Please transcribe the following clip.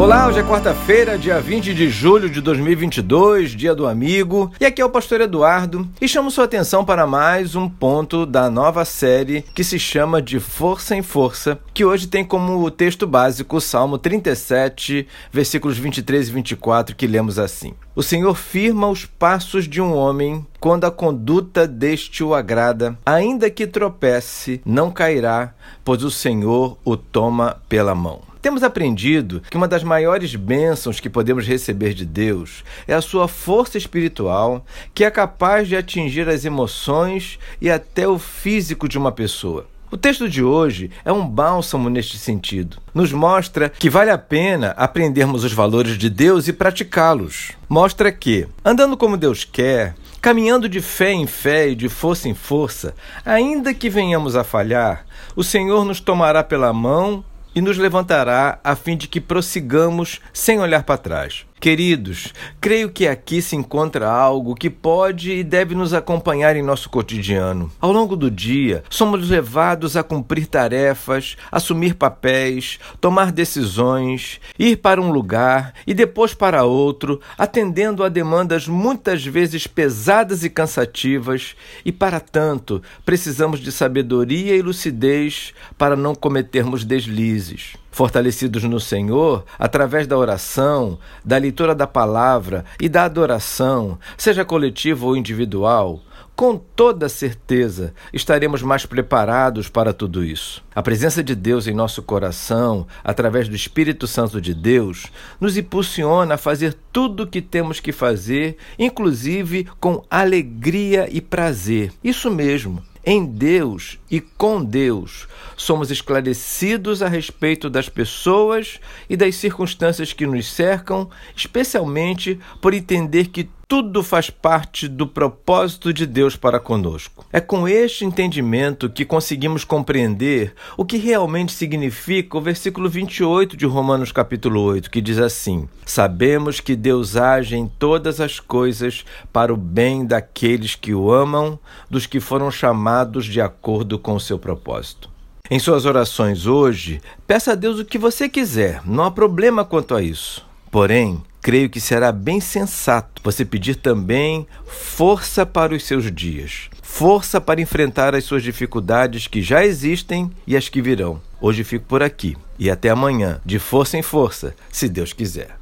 Olá, hoje é quarta-feira, dia 20 de julho de 2022, dia do amigo. E aqui é o pastor Eduardo e chamo sua atenção para mais um ponto da nova série que se chama de Força em Força, que hoje tem como texto básico o Salmo 37, versículos 23 e 24, que lemos assim: O Senhor firma os passos de um homem quando a conduta deste o agrada, ainda que tropece, não cairá, pois o Senhor o toma pela mão. Temos aprendido que uma das maiores bênçãos que podemos receber de Deus é a sua força espiritual, que é capaz de atingir as emoções e até o físico de uma pessoa. O texto de hoje é um bálsamo neste sentido. Nos mostra que vale a pena aprendermos os valores de Deus e praticá-los. Mostra que, andando como Deus quer, caminhando de fé em fé e de força em força, ainda que venhamos a falhar, o Senhor nos tomará pela mão e nos levantará a fim de que prossigamos sem olhar para trás. Queridos, creio que aqui se encontra algo que pode e deve nos acompanhar em nosso cotidiano. Ao longo do dia, somos levados a cumprir tarefas, assumir papéis, tomar decisões, ir para um lugar e depois para outro, atendendo a demandas muitas vezes pesadas e cansativas, e para tanto, precisamos de sabedoria e lucidez para não cometermos deslizes fortalecidos no Senhor, através da oração, da leitura da palavra e da adoração, seja coletiva ou individual, com toda certeza estaremos mais preparados para tudo isso. A presença de Deus em nosso coração, através do Espírito Santo de Deus, nos impulsiona a fazer tudo o que temos que fazer, inclusive com alegria e prazer. Isso mesmo em Deus e com Deus, somos esclarecidos a respeito das pessoas e das circunstâncias que nos cercam, especialmente por entender que tudo faz parte do propósito de Deus para conosco. É com este entendimento que conseguimos compreender o que realmente significa o versículo 28 de Romanos capítulo 8, que diz assim: Sabemos que Deus age em todas as coisas para o bem daqueles que o amam, dos que foram chamados de acordo com o seu propósito. Em suas orações hoje, peça a Deus o que você quiser, não há problema quanto a isso. Porém, creio que será bem sensato você pedir também força para os seus dias, força para enfrentar as suas dificuldades que já existem e as que virão. Hoje fico por aqui e até amanhã, de força em força, se Deus quiser.